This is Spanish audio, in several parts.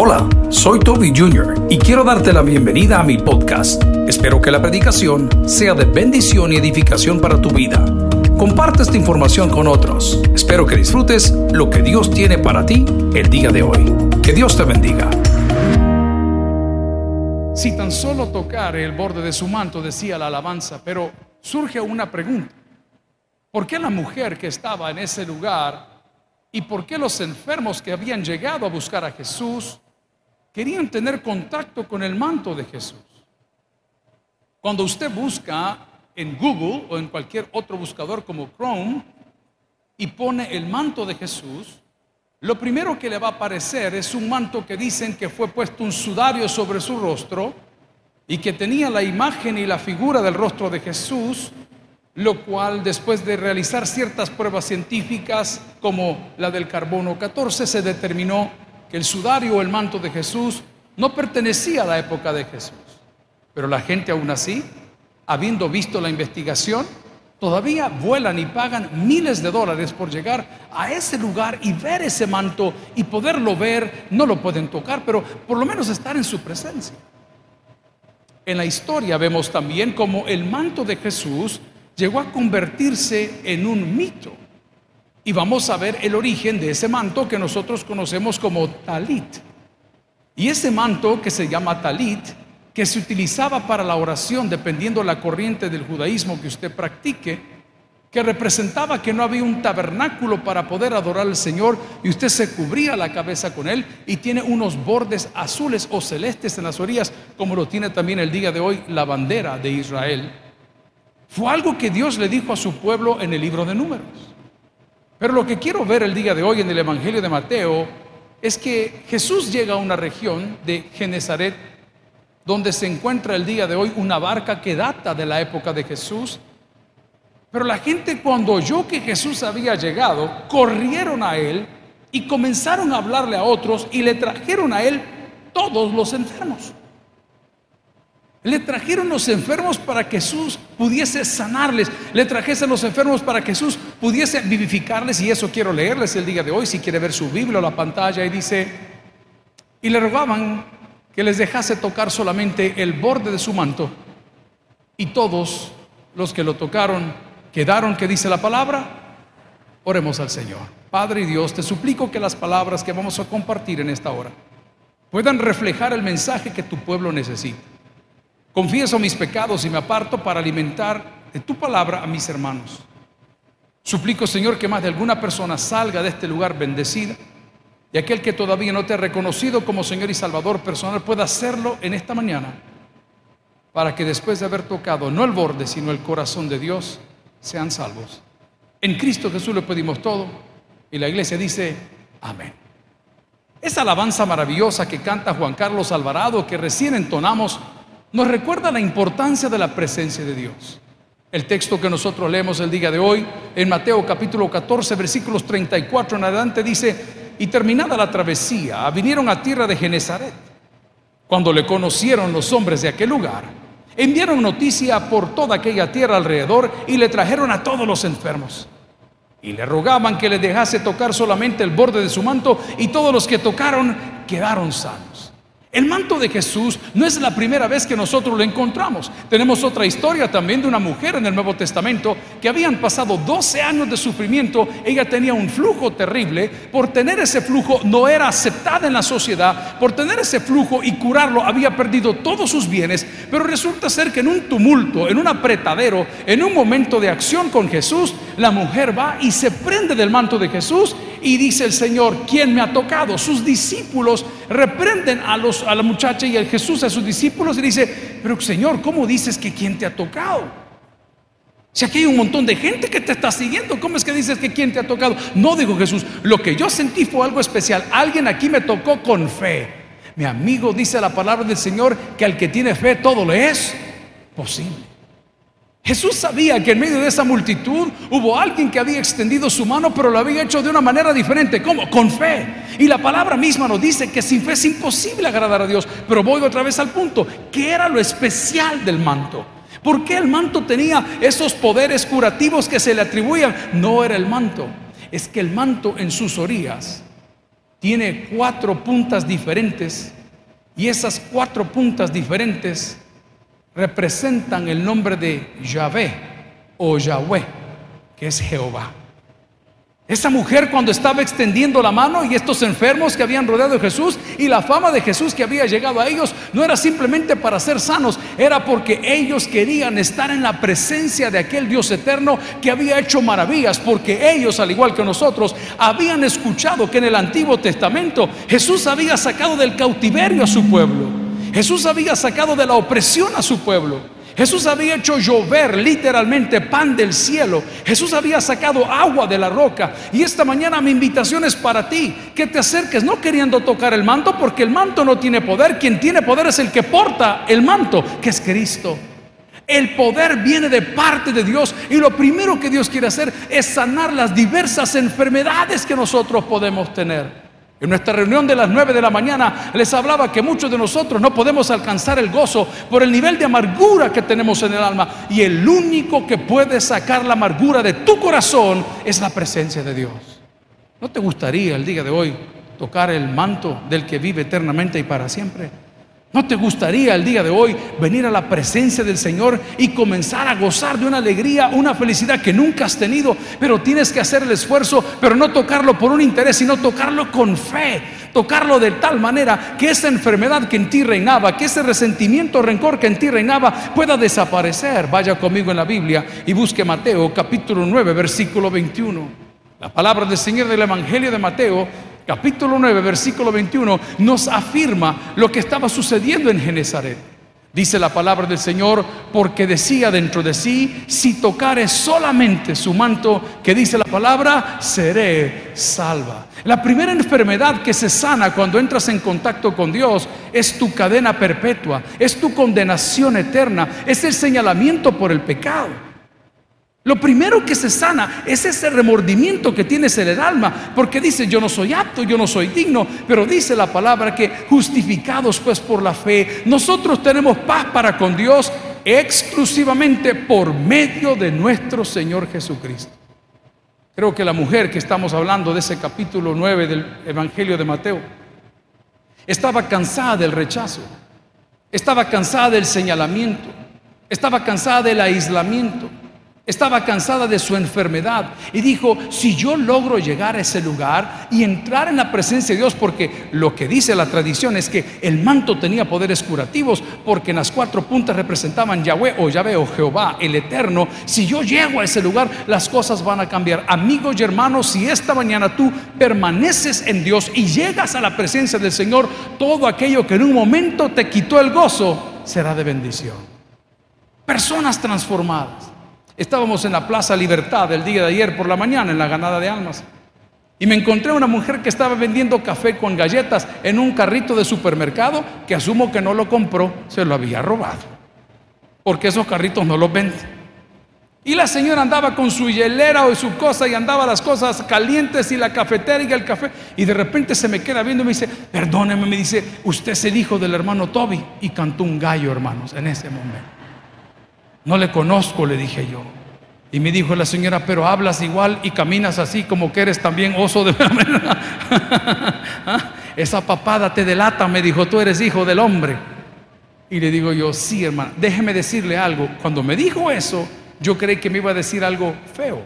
Hola, soy Toby Jr. y quiero darte la bienvenida a mi podcast. Espero que la predicación sea de bendición y edificación para tu vida. Comparte esta información con otros. Espero que disfrutes lo que Dios tiene para ti el día de hoy. Que Dios te bendiga. Si tan solo tocar el borde de su manto, decía la alabanza, pero surge una pregunta. ¿Por qué la mujer que estaba en ese lugar y por qué los enfermos que habían llegado a buscar a Jesús querían tener contacto con el manto de Jesús. Cuando usted busca en Google o en cualquier otro buscador como Chrome y pone el manto de Jesús, lo primero que le va a aparecer es un manto que dicen que fue puesto un sudario sobre su rostro y que tenía la imagen y la figura del rostro de Jesús, lo cual después de realizar ciertas pruebas científicas como la del carbono 14 se determinó que el sudario o el manto de Jesús no pertenecía a la época de Jesús. Pero la gente aún así, habiendo visto la investigación, todavía vuelan y pagan miles de dólares por llegar a ese lugar y ver ese manto y poderlo ver. No lo pueden tocar, pero por lo menos estar en su presencia. En la historia vemos también cómo el manto de Jesús llegó a convertirse en un mito. Y vamos a ver el origen de ese manto que nosotros conocemos como talit. Y ese manto que se llama talit, que se utilizaba para la oración dependiendo la corriente del judaísmo que usted practique, que representaba que no había un tabernáculo para poder adorar al Señor y usted se cubría la cabeza con él y tiene unos bordes azules o celestes en las orillas, como lo tiene también el día de hoy la bandera de Israel. Fue algo que Dios le dijo a su pueblo en el libro de números. Pero lo que quiero ver el día de hoy en el Evangelio de Mateo es que Jesús llega a una región de Genezaret donde se encuentra el día de hoy una barca que data de la época de Jesús. Pero la gente cuando oyó que Jesús había llegado, corrieron a él y comenzaron a hablarle a otros y le trajeron a él todos los enfermos. Le trajeron los enfermos para que Jesús pudiese sanarles. Le trajesen los enfermos para que Jesús pudiese vivificarles. Y eso quiero leerles el día de hoy. Si quiere ver su Biblia o la pantalla. Y dice, y le rogaban que les dejase tocar solamente el borde de su manto. Y todos los que lo tocaron quedaron, que dice la palabra. Oremos al Señor. Padre y Dios, te suplico que las palabras que vamos a compartir en esta hora puedan reflejar el mensaje que tu pueblo necesita. Confieso mis pecados y me aparto para alimentar de tu palabra a mis hermanos. Suplico, Señor, que más de alguna persona salga de este lugar bendecida y aquel que todavía no te ha reconocido como Señor y Salvador personal pueda hacerlo en esta mañana para que después de haber tocado no el borde, sino el corazón de Dios, sean salvos. En Cristo Jesús le pedimos todo y la iglesia dice, amén. Esa alabanza maravillosa que canta Juan Carlos Alvarado, que recién entonamos, nos recuerda la importancia de la presencia de Dios. El texto que nosotros leemos el día de hoy, en Mateo capítulo 14, versículos 34 en adelante, dice, y terminada la travesía, vinieron a tierra de Genezaret. Cuando le conocieron los hombres de aquel lugar, enviaron noticia por toda aquella tierra alrededor y le trajeron a todos los enfermos. Y le rogaban que le dejase tocar solamente el borde de su manto y todos los que tocaron quedaron sanos. El manto de Jesús no es la primera vez que nosotros lo encontramos. Tenemos otra historia también de una mujer en el Nuevo Testamento que habían pasado 12 años de sufrimiento. Ella tenía un flujo terrible. Por tener ese flujo no era aceptada en la sociedad. Por tener ese flujo y curarlo había perdido todos sus bienes. Pero resulta ser que en un tumulto, en un apretadero, en un momento de acción con Jesús, la mujer va y se prende del manto de Jesús y dice el Señor, ¿quién me ha tocado? Sus discípulos reprenden a, los, a la muchacha y a Jesús a sus discípulos y dice, pero Señor, ¿cómo dices que quién te ha tocado? Si aquí hay un montón de gente que te está siguiendo, ¿cómo es que dices que quién te ha tocado? No digo Jesús, lo que yo sentí fue algo especial. Alguien aquí me tocó con fe. Mi amigo dice la palabra del Señor que al que tiene fe todo le es posible. Jesús sabía que en medio de esa multitud hubo alguien que había extendido su mano, pero lo había hecho de una manera diferente. ¿Cómo? Con fe. Y la palabra misma nos dice que sin fe es imposible agradar a Dios. Pero voy otra vez al punto. ¿Qué era lo especial del manto? ¿Por qué el manto tenía esos poderes curativos que se le atribuían? No era el manto. Es que el manto en sus orillas tiene cuatro puntas diferentes y esas cuatro puntas diferentes representan el nombre de Yahvé o Yahweh, que es Jehová. Esa mujer cuando estaba extendiendo la mano y estos enfermos que habían rodeado a Jesús y la fama de Jesús que había llegado a ellos no era simplemente para ser sanos, era porque ellos querían estar en la presencia de aquel Dios eterno que había hecho maravillas, porque ellos, al igual que nosotros, habían escuchado que en el Antiguo Testamento Jesús había sacado del cautiverio a su pueblo, Jesús había sacado de la opresión a su pueblo. Jesús había hecho llover literalmente pan del cielo. Jesús había sacado agua de la roca. Y esta mañana mi invitación es para ti, que te acerques no queriendo tocar el manto, porque el manto no tiene poder. Quien tiene poder es el que porta el manto, que es Cristo. El poder viene de parte de Dios y lo primero que Dios quiere hacer es sanar las diversas enfermedades que nosotros podemos tener. En nuestra reunión de las 9 de la mañana les hablaba que muchos de nosotros no podemos alcanzar el gozo por el nivel de amargura que tenemos en el alma. Y el único que puede sacar la amargura de tu corazón es la presencia de Dios. ¿No te gustaría el día de hoy tocar el manto del que vive eternamente y para siempre? ¿No te gustaría el día de hoy venir a la presencia del Señor y comenzar a gozar de una alegría, una felicidad que nunca has tenido? Pero tienes que hacer el esfuerzo, pero no tocarlo por un interés, sino tocarlo con fe. Tocarlo de tal manera que esa enfermedad que en ti reinaba, que ese resentimiento, rencor que en ti reinaba, pueda desaparecer. Vaya conmigo en la Biblia y busque Mateo capítulo 9, versículo 21. La palabra del Señor del Evangelio de Mateo capítulo 9, versículo 21, nos afirma lo que estaba sucediendo en Genezaret. Dice la palabra del Señor, porque decía dentro de sí, si tocare solamente su manto, que dice la palabra, seré salva. La primera enfermedad que se sana cuando entras en contacto con Dios es tu cadena perpetua, es tu condenación eterna, es el señalamiento por el pecado. Lo primero que se sana es ese remordimiento que tienes en el alma, porque dice, yo no soy apto, yo no soy digno, pero dice la palabra que justificados pues por la fe, nosotros tenemos paz para con Dios exclusivamente por medio de nuestro Señor Jesucristo. Creo que la mujer que estamos hablando de ese capítulo 9 del Evangelio de Mateo estaba cansada del rechazo, estaba cansada del señalamiento, estaba cansada del aislamiento. Estaba cansada de su enfermedad y dijo, si yo logro llegar a ese lugar y entrar en la presencia de Dios, porque lo que dice la tradición es que el manto tenía poderes curativos, porque en las cuatro puntas representaban Yahweh o Yahvé o Jehová, el Eterno, si yo llego a ese lugar, las cosas van a cambiar. Amigos y hermanos, si esta mañana tú permaneces en Dios y llegas a la presencia del Señor, todo aquello que en un momento te quitó el gozo será de bendición. Personas transformadas Estábamos en la Plaza Libertad el día de ayer por la mañana en la ganada de almas. Y me encontré una mujer que estaba vendiendo café con galletas en un carrito de supermercado que asumo que no lo compró, se lo había robado. Porque esos carritos no los venden. Y la señora andaba con su hielera o su cosa y andaba las cosas calientes y la cafetera y el café. Y de repente se me queda viendo y me dice, perdóneme, me dice, usted es el hijo del hermano Toby. Y cantó un gallo, hermanos, en ese momento. No le conozco, le dije yo. Y me dijo la señora, pero hablas igual y caminas así como que eres también oso de ¿Ah? Esa papada te delata, me dijo, tú eres hijo del hombre. Y le digo yo, sí, hermano, déjeme decirle algo. Cuando me dijo eso, yo creí que me iba a decir algo feo.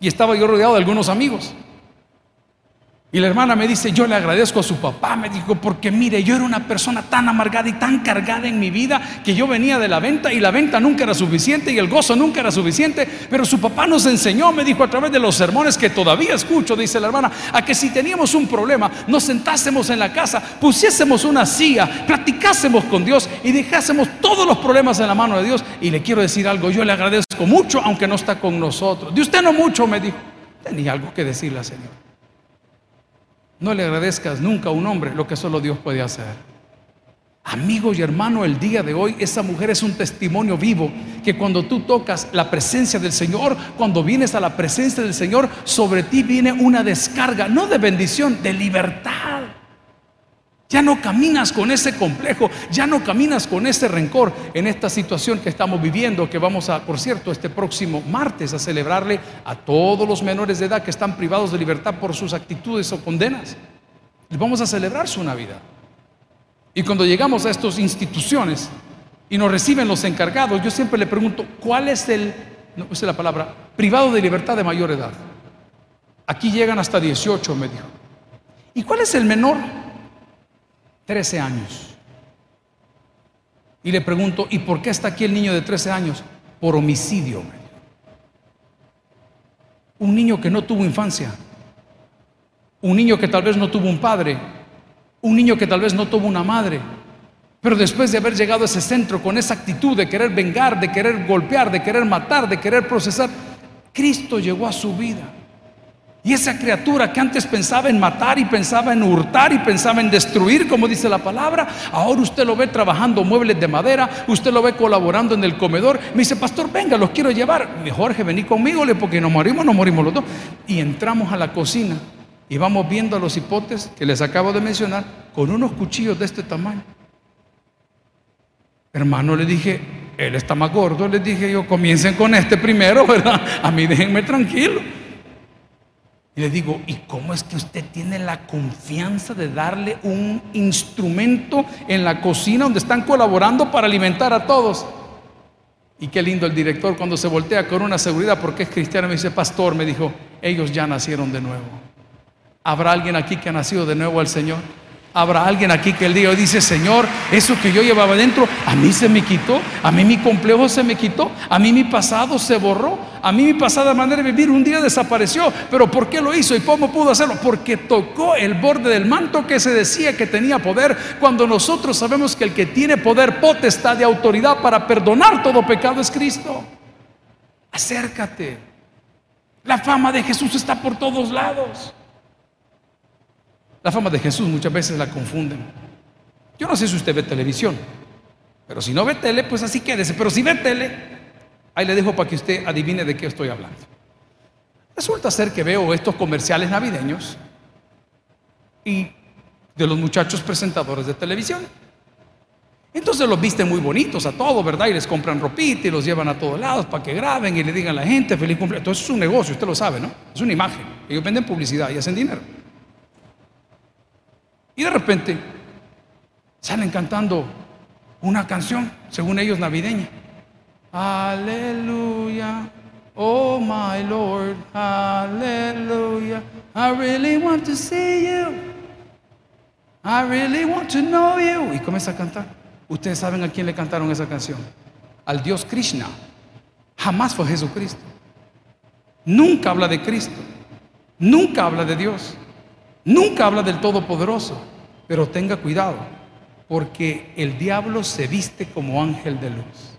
Y estaba yo rodeado de algunos amigos. Y la hermana me dice, yo le agradezco a su papá, me dijo, porque mire, yo era una persona tan amargada y tan cargada en mi vida que yo venía de la venta y la venta nunca era suficiente y el gozo nunca era suficiente, pero su papá nos enseñó, me dijo a través de los sermones que todavía escucho, dice la hermana, a que si teníamos un problema, nos sentásemos en la casa, pusiésemos una silla, platicásemos con Dios y dejásemos todos los problemas en la mano de Dios. Y le quiero decir algo, yo le agradezco mucho, aunque no está con nosotros. De usted no mucho, me dijo. Tenía algo que decirle al Señor. No le agradezcas nunca a un hombre lo que solo Dios puede hacer. Amigo y hermano, el día de hoy esa mujer es un testimonio vivo que cuando tú tocas la presencia del Señor, cuando vienes a la presencia del Señor, sobre ti viene una descarga, no de bendición, de libertad. Ya no caminas con ese complejo, ya no caminas con ese rencor en esta situación que estamos viviendo, que vamos a, por cierto, este próximo martes a celebrarle a todos los menores de edad que están privados de libertad por sus actitudes o condenas. Vamos a celebrar su Navidad. Y cuando llegamos a estas instituciones y nos reciben los encargados, yo siempre le pregunto, ¿cuál es el, no sé la palabra, privado de libertad de mayor edad? Aquí llegan hasta 18, me dijo. ¿Y cuál es el menor? 13 años. Y le pregunto, ¿y por qué está aquí el niño de 13 años? Por homicidio. Un niño que no tuvo infancia. Un niño que tal vez no tuvo un padre. Un niño que tal vez no tuvo una madre. Pero después de haber llegado a ese centro con esa actitud de querer vengar, de querer golpear, de querer matar, de querer procesar, Cristo llegó a su vida. Y esa criatura que antes pensaba en matar y pensaba en hurtar y pensaba en destruir, como dice la palabra, ahora usted lo ve trabajando muebles de madera, usted lo ve colaborando en el comedor. Me dice, pastor, venga, los quiero llevar. Jorge, vení conmigo, porque nos morimos, nos morimos los dos. Y entramos a la cocina y vamos viendo a los hipotes que les acabo de mencionar con unos cuchillos de este tamaño. Hermano, le dije, él está más gordo, les dije yo, comiencen con este primero, ¿verdad? A mí déjenme tranquilo. Y le digo, ¿y cómo es que usted tiene la confianza de darle un instrumento en la cocina donde están colaborando para alimentar a todos? Y qué lindo el director cuando se voltea con una seguridad porque es cristiano me dice, pastor, me dijo, ellos ya nacieron de nuevo. ¿Habrá alguien aquí que ha nacido de nuevo al Señor? Habrá alguien aquí que el día hoy dice, Señor, eso que yo llevaba dentro, a mí se me quitó, a mí mi complejo se me quitó, a mí mi pasado se borró, a mí mi pasada manera de vivir un día desapareció. Pero ¿por qué lo hizo y cómo pudo hacerlo? Porque tocó el borde del manto que se decía que tenía poder, cuando nosotros sabemos que el que tiene poder, potestad de autoridad para perdonar todo pecado es Cristo. Acércate. La fama de Jesús está por todos lados. La fama de Jesús muchas veces la confunden. Yo no sé si usted ve televisión, pero si no ve tele, pues así quédese. Pero si ve tele, ahí le dejo para que usted adivine de qué estoy hablando. Resulta ser que veo estos comerciales navideños y de los muchachos presentadores de televisión. Entonces los visten muy bonitos a todos, ¿verdad? Y les compran ropita y los llevan a todos lados para que graben y le digan a la gente feliz cumpleaños. Entonces es un negocio, usted lo sabe, ¿no? Es una imagen. Ellos venden publicidad y hacen dinero. Y de repente salen cantando una canción, según ellos navideña. Aleluya, oh my Lord, aleluya. I really want to see you. I really want to know you. Y comienza a cantar. Ustedes saben a quién le cantaron esa canción. Al Dios Krishna. Jamás fue Jesucristo. Nunca habla de Cristo. Nunca habla de Dios. Nunca habla del Todopoderoso, pero tenga cuidado, porque el diablo se viste como ángel de luz.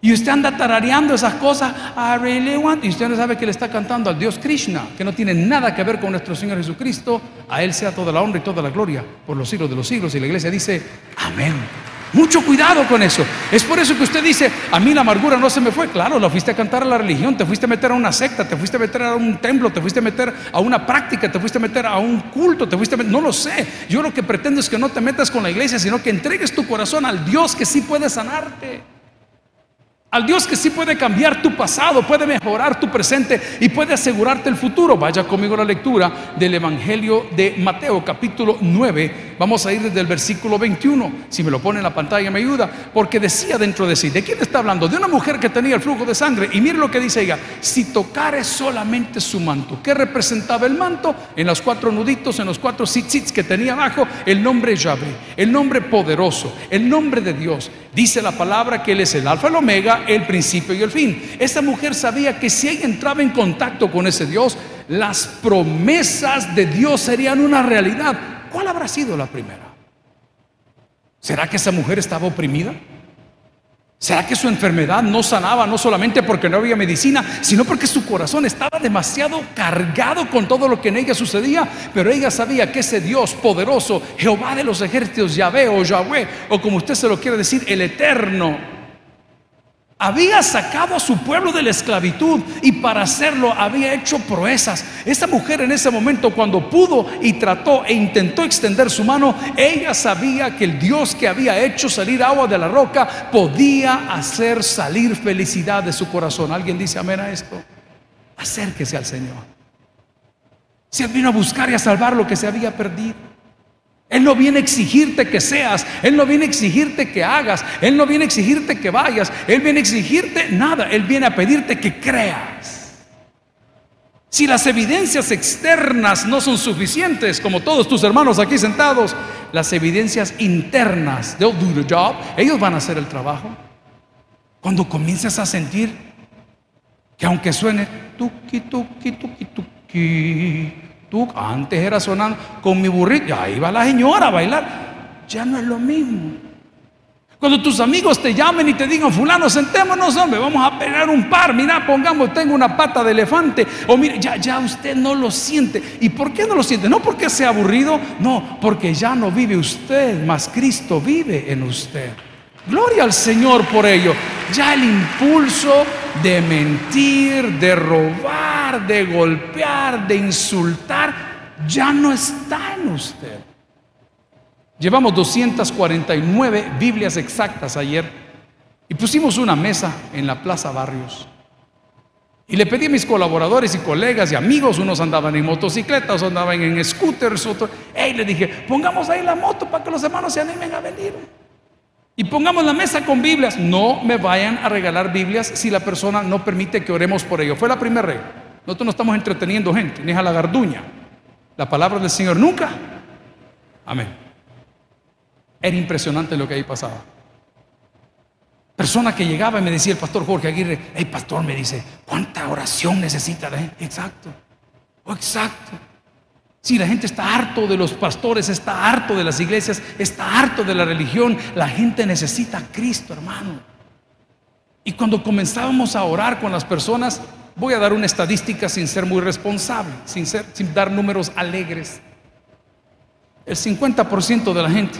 Y usted anda tarareando esas cosas, I really y usted no sabe que le está cantando al Dios Krishna, que no tiene nada que ver con nuestro Señor Jesucristo. A Él sea toda la honra y toda la gloria por los siglos de los siglos. Y la iglesia dice, amén. Mucho cuidado con eso. Es por eso que usted dice, a mí la amargura no se me fue. Claro, lo fuiste a cantar a la religión, te fuiste a meter a una secta, te fuiste a meter a un templo, te fuiste a meter a una práctica, te fuiste a meter a un culto, te fuiste a meter... No lo sé. Yo lo que pretendo es que no te metas con la iglesia, sino que entregues tu corazón al Dios que sí puede sanarte. Al Dios que sí puede cambiar tu pasado, puede mejorar tu presente y puede asegurarte el futuro. Vaya conmigo a la lectura del Evangelio de Mateo capítulo 9. Vamos a ir desde el versículo 21. Si me lo pone en la pantalla me ayuda. Porque decía dentro de sí, ¿de quién está hablando? De una mujer que tenía el flujo de sangre. Y mire lo que dice ella, si tocare solamente su manto. ¿Qué representaba el manto? En los cuatro nuditos, en los cuatro sits que tenía abajo, el nombre Yahvé, el nombre poderoso, el nombre de Dios. Dice la palabra que Él es el alfa el omega, el principio y el fin. Esta mujer sabía que si ella entraba en contacto con ese Dios, las promesas de Dios serían una realidad. ¿Cuál habrá sido la primera? ¿Será que esa mujer estaba oprimida? ¿Será que su enfermedad no sanaba no solamente porque no había medicina, sino porque su corazón estaba demasiado cargado con todo lo que en ella sucedía? Pero ella sabía que ese Dios poderoso, Jehová de los ejércitos, Yahvé o Yahweh, o como usted se lo quiere decir, el eterno, Había sacado a su pueblo de la esclavitud y para hacerlo había hecho proezas. Esta mujer en ese momento cuando pudo y trató e intentó extender su mano, ella sabía que el Dios que había hecho salir agua de la roca podía hacer salir felicidad de su corazón. ¿Alguien dice amén a esto? Acérquese al Señor. Se vino a buscar y a salvar lo que se había perdido. Él no viene a exigirte que seas, Él no viene a exigirte que hagas, Él no viene a exigirte que vayas, Él viene a exigirte nada, Él viene a pedirte que creas. Si las evidencias externas no son suficientes, como todos tus hermanos aquí sentados, las evidencias internas, they'll do the job, ellos van a hacer el trabajo. Cuando comiences a sentir que aunque suene tuki, tuki, tuki, tuki, Tú antes era sonando con mi burrito, ahí va la señora a bailar. Ya no es lo mismo. Cuando tus amigos te llamen y te digan, fulano, sentémonos, hombre, vamos a pegar un par, mira, pongamos, tengo una pata de elefante, o mire, ya, ya usted no lo siente. ¿Y por qué no lo siente? No porque sea aburrido, no, porque ya no vive usted, mas Cristo vive en usted. Gloria al Señor por ello. Ya el impulso de mentir, de robar, de golpear, de insultar, ya no está en usted. Llevamos 249 Biblias exactas ayer y pusimos una mesa en la Plaza Barrios. Y le pedí a mis colaboradores y colegas y amigos, unos andaban en motocicletas, otros andaban en scooters, otros, hey, le dije, pongamos ahí la moto para que los hermanos se animen a venir. Y pongamos la mesa con Biblias. No me vayan a regalar Biblias si la persona no permite que oremos por ello. Fue la primera regla. Nosotros no estamos entreteniendo gente, ni es a la garduña. La palabra del Señor nunca. Amén. Era impresionante lo que ahí pasaba. Persona que llegaba y me decía el pastor Jorge Aguirre, hey pastor, me dice, ¿cuánta oración necesita la gente? Exacto, oh, exacto. Si la gente está harto de los pastores, está harto de las iglesias, está harto de la religión, la gente necesita a Cristo, hermano. Y cuando comenzábamos a orar con las personas, voy a dar una estadística sin ser muy responsable, sin, dar números alegres. El 50% de la gente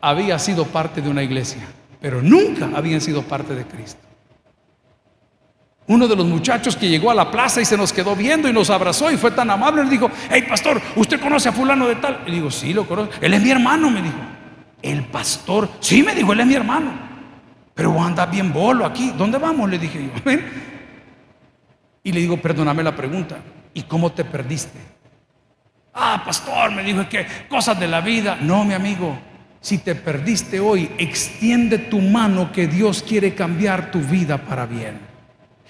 había sido parte de una iglesia, pero nunca habían sido parte de Cristo. Uno de los muchachos que llegó a la plaza y se nos quedó viendo y nos abrazó y fue tan amable, le dijo, hey pastor, ¿usted conoce a fulano de tal? Y digo, sí, lo conozco. Él es mi hermano, me dijo. El pastor, sí, me dijo, él es mi hermano. Pero anda bien bolo aquí. ¿Dónde vamos? Le dije yo. Y le digo, perdóname la pregunta. ¿Y cómo te perdiste? Ah, pastor, me dijo, es que cosas de la vida. No, mi amigo, si te perdiste hoy, extiende tu mano que Dios quiere cambiar tu vida para bien.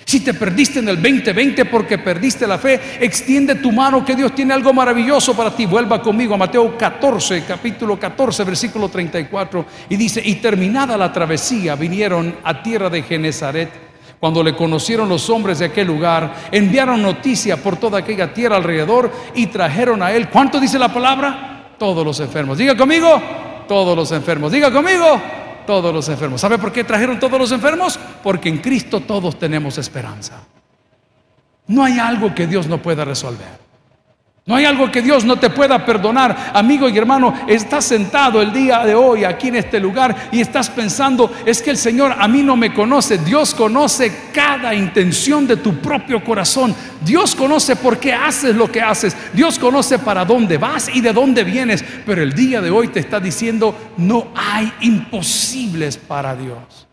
Si te perdiste en el 2020 porque perdiste la fe, extiende tu mano que Dios tiene algo maravilloso para ti. Vuelva conmigo a Mateo 14, capítulo 14, versículo 34. Y dice, y terminada la travesía, vinieron a tierra de Genezaret. Cuando le conocieron los hombres de aquel lugar, enviaron noticia por toda aquella tierra alrededor y trajeron a él. ¿Cuánto dice la palabra? Todos los enfermos. Diga conmigo, todos los enfermos. Diga conmigo, todos los enfermos. ¿Sabe por qué trajeron todos los enfermos? Porque en Cristo todos tenemos esperanza. No hay algo que Dios no pueda resolver. No hay algo que Dios no te pueda perdonar. Amigo y hermano, estás sentado el día de hoy aquí en este lugar y estás pensando, es que el Señor a mí no me conoce. Dios conoce cada intención de tu propio corazón. Dios conoce por qué haces lo que haces. Dios conoce para dónde vas y de dónde vienes. Pero el día de hoy te está diciendo, no hay imposibles para Dios.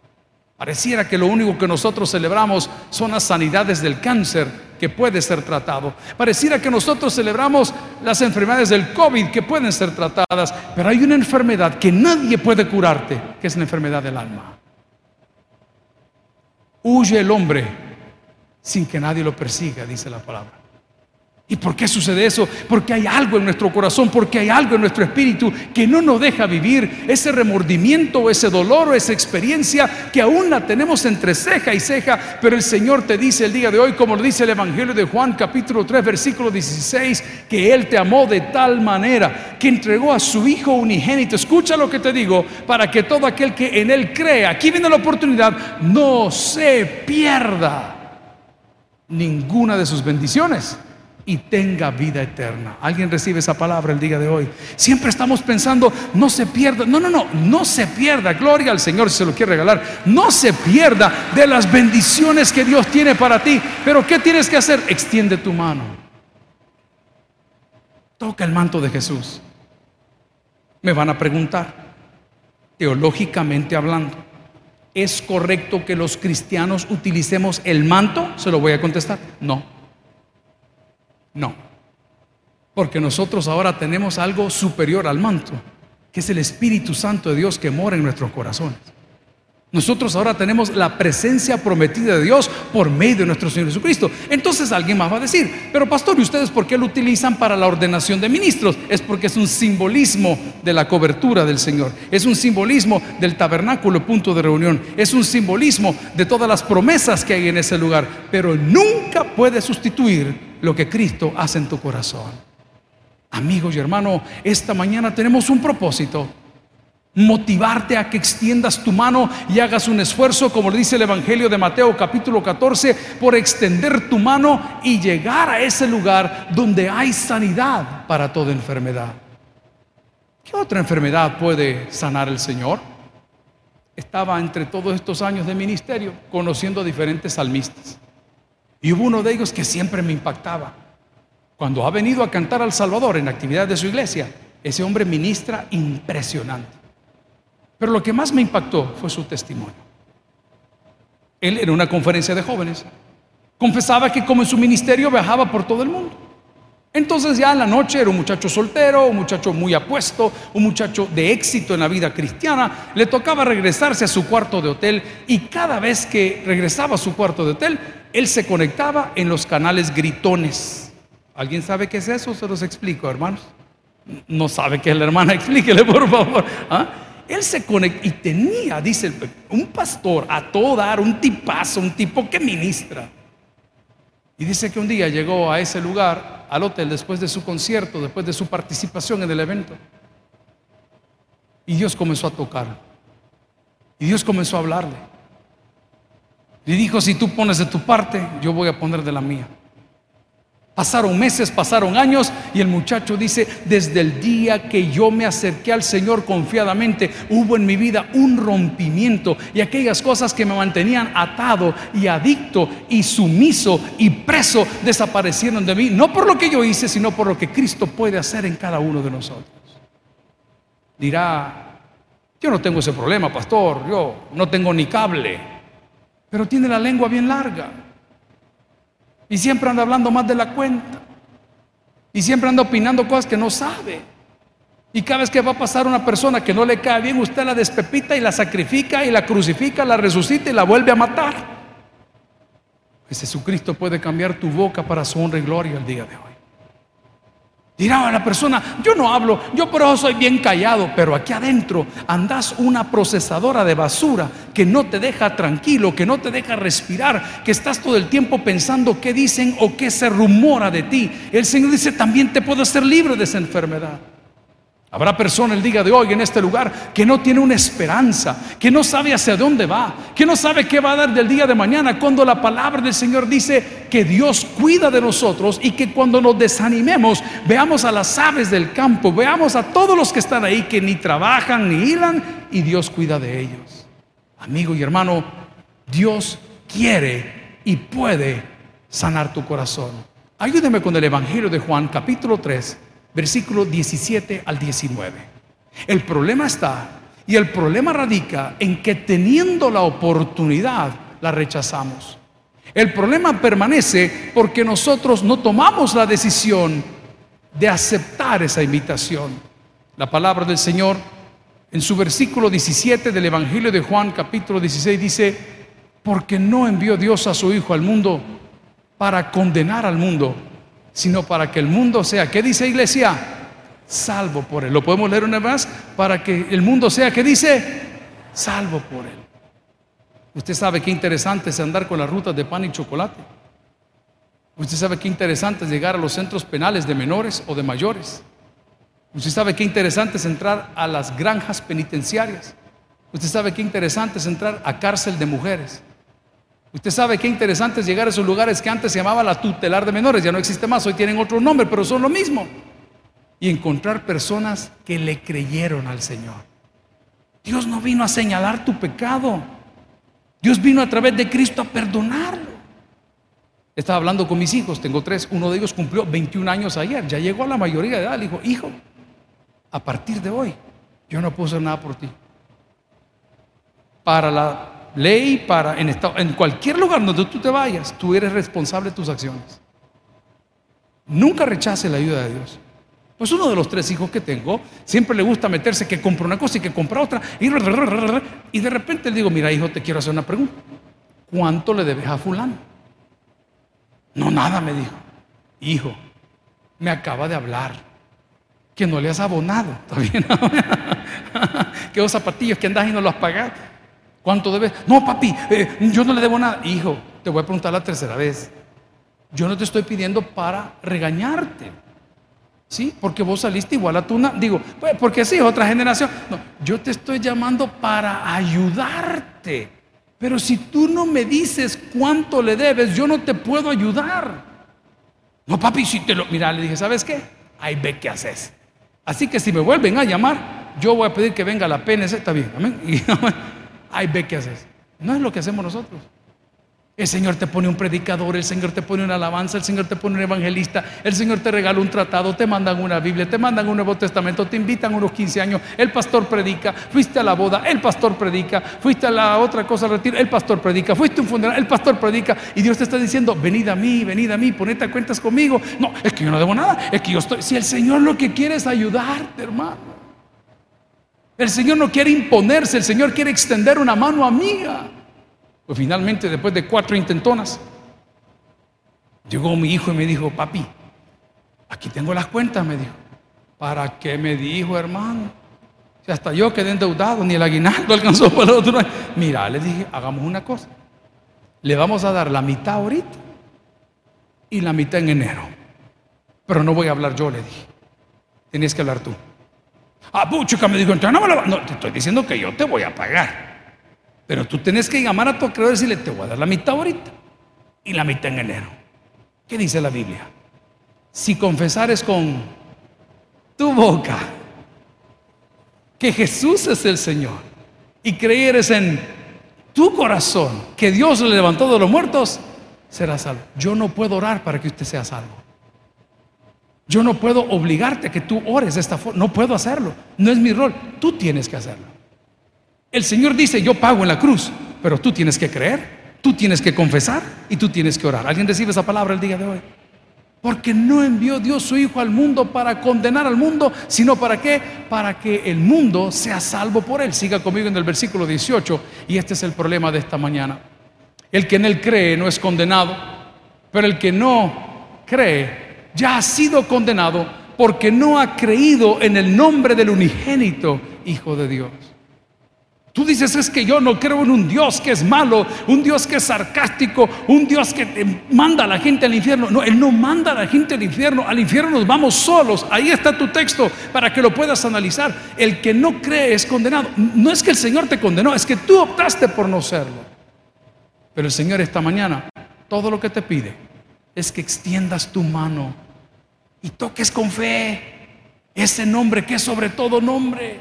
Pareciera que lo único que nosotros celebramos son las sanidades del cáncer que puede ser tratado. Pareciera que nosotros celebramos las enfermedades del COVID que pueden ser tratadas, pero hay una enfermedad que nadie puede curarte, que es la enfermedad del alma. Huye el hombre sin que nadie lo persiga, dice la palabra. ¿Y por qué sucede eso? Porque hay algo en nuestro corazón, porque hay algo en nuestro espíritu que no nos deja vivir ese remordimiento ese dolor esa experiencia que aún la tenemos entre ceja y ceja, pero el Señor te dice el día de hoy, como lo dice el Evangelio de Juan capítulo 3 versículo 16, que Él te amó de tal manera que entregó a su Hijo unigénito. Escucha lo que te digo, para que todo aquel que en Él crea, aquí viene la oportunidad, no se pierda ninguna de sus bendiciones y tenga vida eterna. ¿Alguien recibe esa palabra el día de hoy? Siempre estamos pensando, no se pierda. No, no, no, no se pierda. Gloria al Señor si se lo quiere regalar. No se pierda de las bendiciones que Dios tiene para ti. Pero ¿qué tienes que hacer? Extiende tu mano. Toca el manto de Jesús. Me van a preguntar, teológicamente hablando, ¿es correcto que los cristianos utilicemos el manto? Se lo voy a contestar. No. No. Porque nosotros ahora tenemos algo superior al manto, que es el Espíritu Santo de Dios que mora en nuestros corazones. Nosotros ahora tenemos la presencia prometida de Dios por medio de nuestro Señor Jesucristo. Entonces alguien más va a decir, pero pastor, ¿y ustedes por qué lo utilizan para la ordenación de ministros? Es porque es un simbolismo de la cobertura del Señor. Es un simbolismo del tabernáculo, punto de reunión. Es un simbolismo de todas las promesas que hay en ese lugar. Pero nunca puede sustituir lo que Cristo hace en tu corazón. Amigos y hermanos, esta mañana tenemos un propósito motivarte a que extiendas tu mano y hagas un esfuerzo, como dice el Evangelio de Mateo capítulo 14, por extender tu mano y llegar a ese lugar donde hay sanidad para toda enfermedad. ¿Qué otra enfermedad puede sanar el Señor? Estaba entre todos estos años de ministerio conociendo a diferentes salmistas. Y hubo uno de ellos que siempre me impactaba. Cuando ha venido a cantar al Salvador en actividad de su iglesia, ese hombre ministra impresionante. Pero lo que más me impactó fue su testimonio. Él en una conferencia de jóvenes confesaba que como en su ministerio viajaba por todo el mundo. Entonces ya en la noche era un muchacho soltero, un muchacho muy apuesto, un muchacho de éxito en la vida cristiana. Le tocaba regresarse a su cuarto de hotel y cada vez que regresaba a su cuarto de hotel, él se conectaba en los canales gritones. ¿Alguien sabe qué es eso? Se los explico, hermanos. No sabe qué es la hermana, explíquele por favor. ¿Ah? Él se conectó y tenía, dice, un pastor a todo dar, un tipazo, un tipo que ministra. Y dice que un día llegó a ese lugar, al hotel, después de su concierto, después de su participación en el evento. Y Dios comenzó a tocarlo. Y Dios comenzó a hablarle. Y dijo, si tú pones de tu parte, yo voy a poner de la mía. Pasaron meses, pasaron años y el muchacho dice, desde el día que yo me acerqué al Señor confiadamente, hubo en mi vida un rompimiento y aquellas cosas que me mantenían atado y adicto y sumiso y preso desaparecieron de mí, no por lo que yo hice, sino por lo que Cristo puede hacer en cada uno de nosotros. Dirá, yo no tengo ese problema, pastor, yo no tengo ni cable, pero tiene la lengua bien larga. Y siempre anda hablando más de la cuenta. Y siempre anda opinando cosas que no sabe. Y cada vez que va a pasar una persona que no le cae bien, usted la despepita y la sacrifica y la crucifica, la resucita y la vuelve a matar. Pues Jesucristo puede cambiar tu boca para su honra y gloria el día de hoy. Dirá la persona, yo no hablo, yo por eso soy bien callado, pero aquí adentro andas una procesadora de basura que no te deja tranquilo, que no te deja respirar, que estás todo el tiempo pensando qué dicen o qué se rumora de ti. El Señor dice, también te puedo hacer libre de esa enfermedad. Habrá persona el día de hoy en este lugar que no tiene una esperanza, que no sabe hacia dónde va, que no sabe qué va a dar del día de mañana, cuando la palabra del Señor dice que Dios cuida de nosotros y que cuando nos desanimemos veamos a las aves del campo, veamos a todos los que están ahí que ni trabajan ni hilan y Dios cuida de ellos. Amigo y hermano, Dios quiere y puede sanar tu corazón. Ayúdeme con el Evangelio de Juan capítulo 3 versículo 17 al 19. El problema está, y el problema radica en que teniendo la oportunidad, la rechazamos. El problema permanece porque nosotros no tomamos la decisión de aceptar esa invitación. La palabra del Señor en su versículo 17 del Evangelio de Juan capítulo 16 dice, porque no envió Dios a su Hijo al mundo para condenar al mundo, sino para que el mundo sea, ¿qué dice iglesia? Salvo por él. Lo podemos leer una vez para que el mundo sea, ¿qué dice? Salvo por él. Usted sabe qué interesante es andar con las rutas de pan y chocolate. Usted sabe qué interesante es llegar a los centros penales de menores o de mayores. Usted sabe qué interesante es entrar a las granjas penitenciarias. Usted sabe qué interesante es entrar a cárcel de mujeres. Usted sabe qué interesante es llegar a esos lugares que antes se llamaba la tutelar de menores, ya no existe más, hoy tienen otro nombre, pero son lo mismo. Y encontrar personas que le creyeron al Señor. Dios no vino a señalar tu pecado. Dios vino a través de Cristo a perdonarlo. Estaba hablando con mis hijos, tengo tres, uno de ellos cumplió 21 años ayer, ya llegó a la mayoría de edad, le dijo, hijo, a partir de hoy yo no puedo hacer nada por ti. Para la ley, para en, cualquier lugar donde tú te vayas, tú eres responsable de tus acciones. Nunca rechace la ayuda de Dios. Pues uno de los tres hijos que tengo siempre le gusta meterse que compra una cosa y que compra otra. Y, y de repente le digo, mira hijo, te quiero hacer una pregunta. ¿Cuánto le debes a fulano? No, nada, me dijo. Hijo, me acaba de hablar que no le has abonado. Que los zapatillos que andas y no los has pagado. ¿Cuánto debes? No, papi, eh, yo no le debo nada. Hijo, te voy a preguntar la tercera vez. Yo no te estoy pidiendo para regañarte. ¿Sí? Porque vos saliste igual a tu... Digo, pues porque sí, otra generación. No, yo te estoy llamando para ayudarte. Pero si tú no me dices cuánto le debes, yo no te puedo ayudar. No, papi, si te lo... Mira, le dije, ¿sabes qué? Ahí ve qué haces. Así que si me vuelven a llamar, yo voy a pedir que venga la PNC, está bien, amén. ahí ve qué haces. No es lo que hacemos nosotros. El Señor te pone un predicador, el Señor te pone una alabanza, el Señor te pone un evangelista, el Señor te regala un tratado, te mandan una Biblia, te mandan un Nuevo Testamento, te invitan unos 15 años, el pastor predica, fuiste a la boda, el pastor predica, fuiste a la otra cosa retiro, el pastor predica, fuiste a un funeral, el pastor predica y Dios te está diciendo, venid a mí, venid a mí, ponete a cuentas conmigo. No, es que yo no debo nada, es que yo estoy, si el Señor lo que quiere es ayudarte, hermano. El Señor no quiere imponerse, el Señor quiere extender una mano amiga. Pues finalmente, después de cuatro intentonas, llegó mi hijo y me dijo, papi, aquí tengo las cuentas, me dijo. ¿Para qué me dijo, hermano? Si hasta yo quedé endeudado, ni el aguinaldo alcanzó para el otro año. Mira, le dije, hagamos una cosa. Le vamos a dar la mitad ahorita y la mitad en enero. Pero no voy a hablar yo, le dije. Tienes que hablar tú. Ah, puchica, me dijo, entonces no me No, te estoy diciendo que yo te voy a pagar. Pero tú tienes que llamar a tu acreedor y decirle, te voy a dar la mitad ahorita y la mitad en enero. ¿Qué dice la Biblia? Si confesares con tu boca que Jesús es el Señor y creyeres en tu corazón que Dios le levantó de los muertos, serás salvo. Yo no puedo orar para que usted sea salvo. Yo no puedo obligarte a que tú ores de esta forma. No puedo hacerlo. No es mi rol. Tú tienes que hacerlo. El Señor dice, yo pago en la cruz, pero tú tienes que creer, tú tienes que confesar y tú tienes que orar. ¿Alguien recibe esa palabra el día de hoy? Porque no envió Dios su Hijo al mundo para condenar al mundo, sino para qué? Para que el mundo sea salvo por él. Siga conmigo en el versículo 18 y este es el problema de esta mañana. El que en él cree no es condenado, pero el que no cree ya ha sido condenado porque no ha creído en el nombre del unigénito Hijo de Dios. Tú dices, es que yo no creo en un Dios que es malo, un Dios que es sarcástico, un Dios que manda a la gente al infierno. No, Él no manda a la gente al infierno, al infierno nos vamos solos. Ahí está tu texto para que lo puedas analizar. El que no cree es condenado. No es que el Señor te condenó, es que tú optaste por no serlo. Pero el Señor esta mañana, todo lo que te pide es que extiendas tu mano y toques con fe ese nombre que es sobre todo nombre.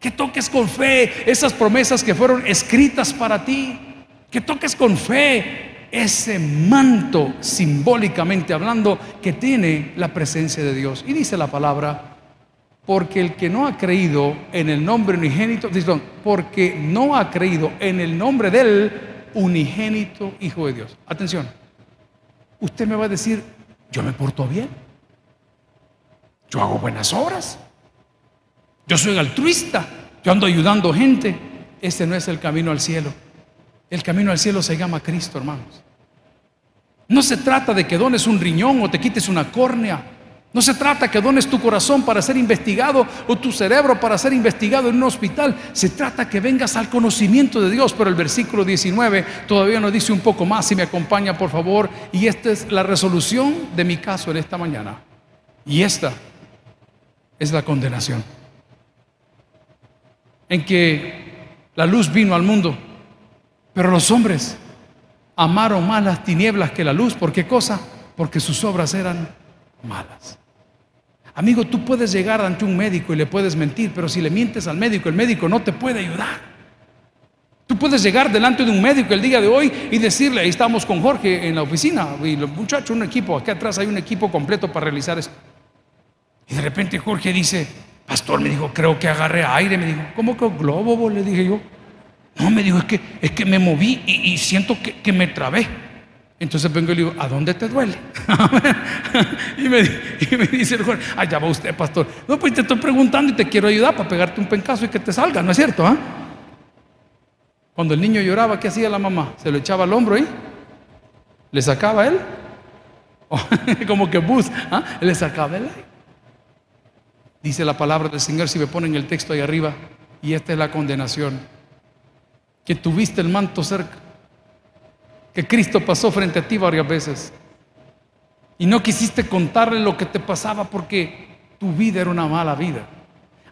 Que toques con fe esas promesas que fueron escritas para ti. Que toques con fe ese manto simbólicamente hablando que tiene la presencia de Dios. Y dice la palabra, porque el que no ha creído en el nombre unigénito, porque no ha creído en el nombre del unigénito Hijo de Dios. Atención, usted me va a decir, yo me porto bien. Yo hago buenas obras. Yo soy altruista. Yo ando ayudando gente. Este no es el camino al cielo. El camino al cielo se llama Cristo, hermanos. No se trata de que dones un riñón o te quites una córnea. No se trata que dones tu corazón para ser investigado o tu cerebro para ser investigado en un hospital. Se trata que vengas al conocimiento de Dios. Pero el versículo 19 todavía nos dice un poco más. Si me acompaña, por favor. Y esta es la resolución de mi caso en esta mañana. Y esta es la condenación. En que la luz vino al mundo, pero los hombres amaron más las tinieblas que la luz. ¿Por qué cosa? Porque sus obras eran malas. Amigo, tú puedes llegar ante un médico y le puedes mentir, pero si le mientes al médico, el médico no te puede ayudar. Tú puedes llegar delante de un médico el día de hoy y decirle, ahí estamos con Jorge en la oficina, y los muchachos, un equipo, aquí atrás hay un equipo completo para realizar esto. Y de repente Jorge dice, pastor, me dijo, creo que agarré aire, me dijo, ¿cómo que globo? Le dije yo. No, me dijo, es que, es que me moví y, siento que, me trabé. Entonces vengo y le digo, ¿a dónde te duele? y, me, dice el Jorge, allá va usted, pastor. No, pues te estoy preguntando y te quiero ayudar para pegarte un pencazo y que te salga, ¿no es cierto? Ah? Cuando el niño lloraba, ¿qué hacía la mamá? Se lo echaba al hombro ahí, le sacaba él, como que bus, ¿ah? le sacaba él. Dice la palabra del Señor, si me ponen el texto ahí arriba, y esta es la condenación, que tuviste el manto cerca, que Cristo pasó frente a ti varias veces, y no quisiste contarle lo que te pasaba porque tu vida era una mala vida.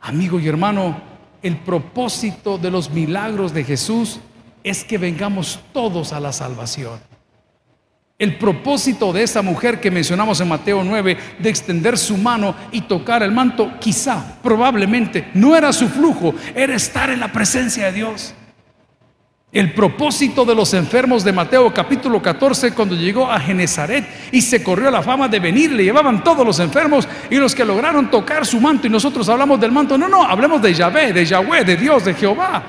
Amigo y hermano, el propósito de los milagros de Jesús es que vengamos todos a la salvación. El propósito de esa mujer que mencionamos en Mateo 9, de extender su mano y tocar el manto, quizá, probablemente, no era su flujo, era estar en la presencia de Dios. El propósito de los enfermos de Mateo capítulo 14, cuando llegó a Genezaret y se corrió la fama de venir, le llevaban todos los enfermos y los que lograron tocar su manto, y nosotros hablamos del manto, no, no, hablemos de Yahvé, de Yahweh, de Dios, de Jehová.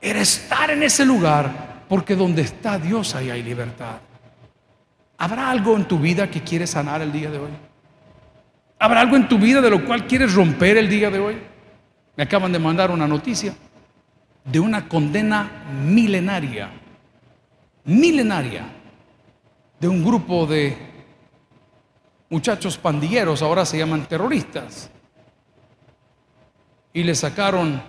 Era estar en ese lugar, porque donde está Dios ahí hay libertad. ¿Habrá algo en tu vida que quieres sanar el día de hoy? ¿Habrá algo en tu vida de lo cual quieres romper el día de hoy? Me acaban de mandar una noticia de una condena milenaria, milenaria, de un grupo de muchachos pandilleros, ahora se llaman terroristas, y le sacaron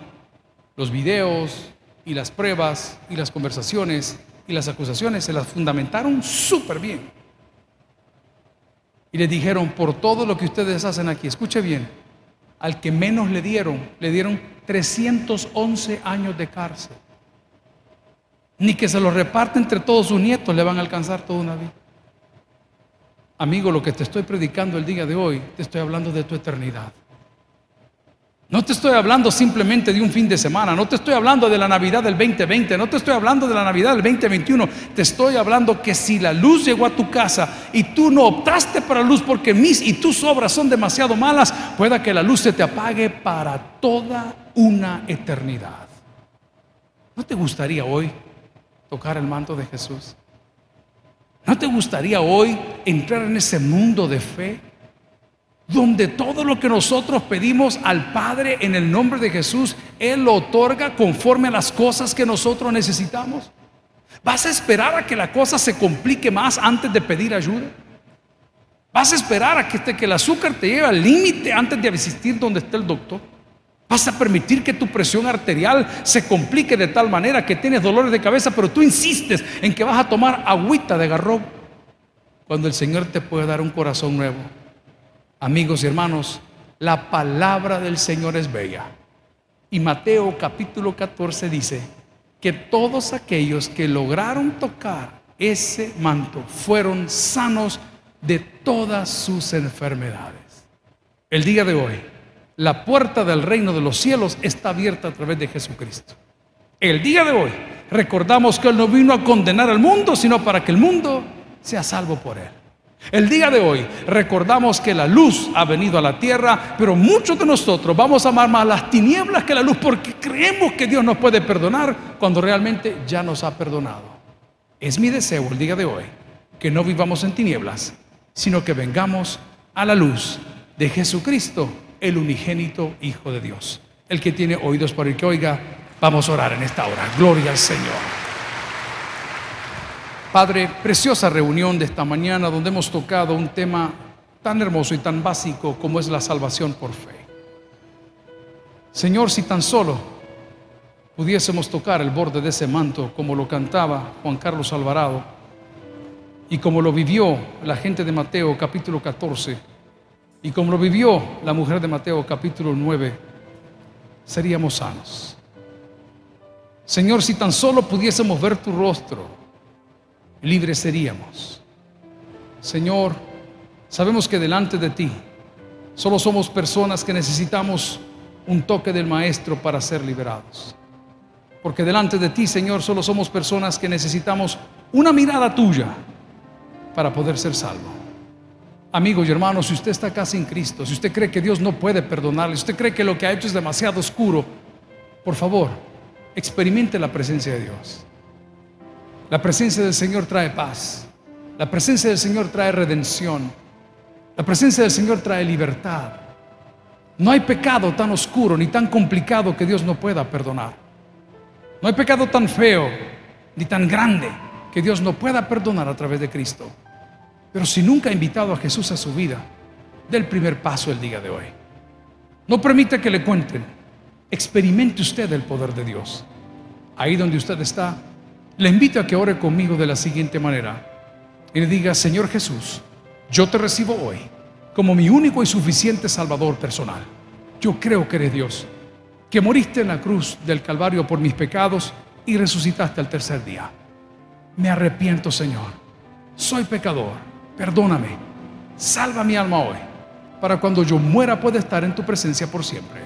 los videos y las pruebas y las conversaciones y las acusaciones, se las fundamentaron súper bien. Y le dijeron, por todo lo que ustedes hacen aquí, escuche bien, al que menos le dieron, le dieron 311 años de cárcel. Ni que se lo reparte entre todos sus nietos le van a alcanzar toda una vida. Amigo, lo que te estoy predicando el día de hoy, te estoy hablando de tu eternidad. No te estoy hablando simplemente de un fin de semana, no te estoy hablando de la Navidad del 2020, no te estoy hablando de la Navidad del 2021, te estoy hablando que si la luz llegó a tu casa y tú no optaste para la luz porque mis y tus obras son demasiado malas, pueda que la luz se te apague para toda una eternidad. ¿No te gustaría hoy tocar el manto de Jesús? ¿No te gustaría hoy entrar en ese mundo de fe? donde todo lo que nosotros pedimos al Padre en el nombre de Jesús, Él lo otorga conforme a las cosas que nosotros necesitamos. ¿Vas a esperar a que la cosa se complique más antes de pedir ayuda? ¿Vas a esperar a que, este, que el azúcar te lleve al límite antes de asistir donde está el doctor? ¿Vas a permitir que tu presión arterial se complique de tal manera que tienes dolores de cabeza, pero tú insistes en que vas a tomar agüita de garrobo cuando el Señor te puede dar un corazón nuevo? Amigos y hermanos, la palabra del Señor es bella. Y Mateo capítulo 14 dice que todos aquellos que lograron tocar ese manto fueron sanos de todas sus enfermedades. El día de hoy, la puerta del reino de los cielos está abierta a través de Jesucristo. El día de hoy recordamos que Él no vino a condenar al mundo, sino para que el mundo sea salvo por Él. El día de hoy recordamos que la luz ha venido a la tierra, pero muchos de nosotros vamos a amar más las tinieblas que la luz porque creemos que Dios nos puede perdonar cuando realmente ya nos ha perdonado. Es mi deseo el día de hoy que no vivamos en tinieblas, sino que vengamos a la luz de Jesucristo, el unigénito Hijo de Dios. El que tiene oídos para el que oiga, vamos a orar en esta hora. Gloria al Señor. Padre, preciosa reunión de esta mañana donde hemos tocado un tema tan hermoso y tan básico como es la salvación por fe. Señor, si tan solo pudiésemos tocar el borde de ese manto como lo cantaba Juan Carlos Alvarado y como lo vivió la gente de Mateo capítulo 14 y como lo vivió la mujer de Mateo capítulo 9, seríamos sanos. Señor, si tan solo pudiésemos ver tu rostro, libres seríamos. Señor, sabemos que delante de ti solo somos personas que necesitamos un toque del Maestro para ser liberados. Porque delante de ti, Señor, solo somos personas que necesitamos una mirada tuya para poder ser salvo. Amigos y hermanos, si usted está acá sin Cristo, si usted cree que Dios no puede perdonarle, si usted cree que lo que ha hecho es demasiado oscuro, por favor, experimente la presencia de Dios. La presencia del Señor trae paz. La presencia del Señor trae redención. La presencia del Señor trae libertad. No hay pecado tan oscuro ni tan complicado que Dios no pueda perdonar. No hay pecado tan feo ni tan grande que Dios no pueda perdonar a través de Cristo. Pero si nunca ha invitado a Jesús a su vida, dé el primer paso el día de hoy. No permita que le cuenten. Experimente usted el poder de Dios. Ahí donde usted está, le invito a que ore conmigo de la siguiente manera. Y le diga, Señor Jesús, yo te recibo hoy como mi único y suficiente Salvador personal. Yo creo que eres Dios, que moriste en la cruz del Calvario por mis pecados y resucitaste al tercer día. Me arrepiento, Señor. Soy pecador perdóname, salva mi alma hoy, para cuando yo muera pueda estar en tu presencia por siempre.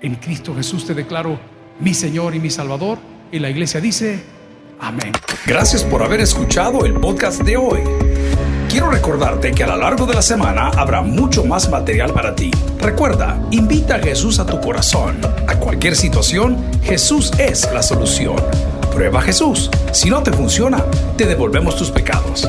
En Cristo Jesús te declaro mi Señor y mi Salvador. Y la iglesia dice, amén. Gracias por haber escuchado el podcast de hoy. Quiero recordarte que a lo largo de la semana habrá mucho más material para ti. Recuerda, invita a Jesús a tu corazón. A cualquier situación, Jesús es la solución. Prueba Jesús. Si no te funciona, te devolvemos tus pecados.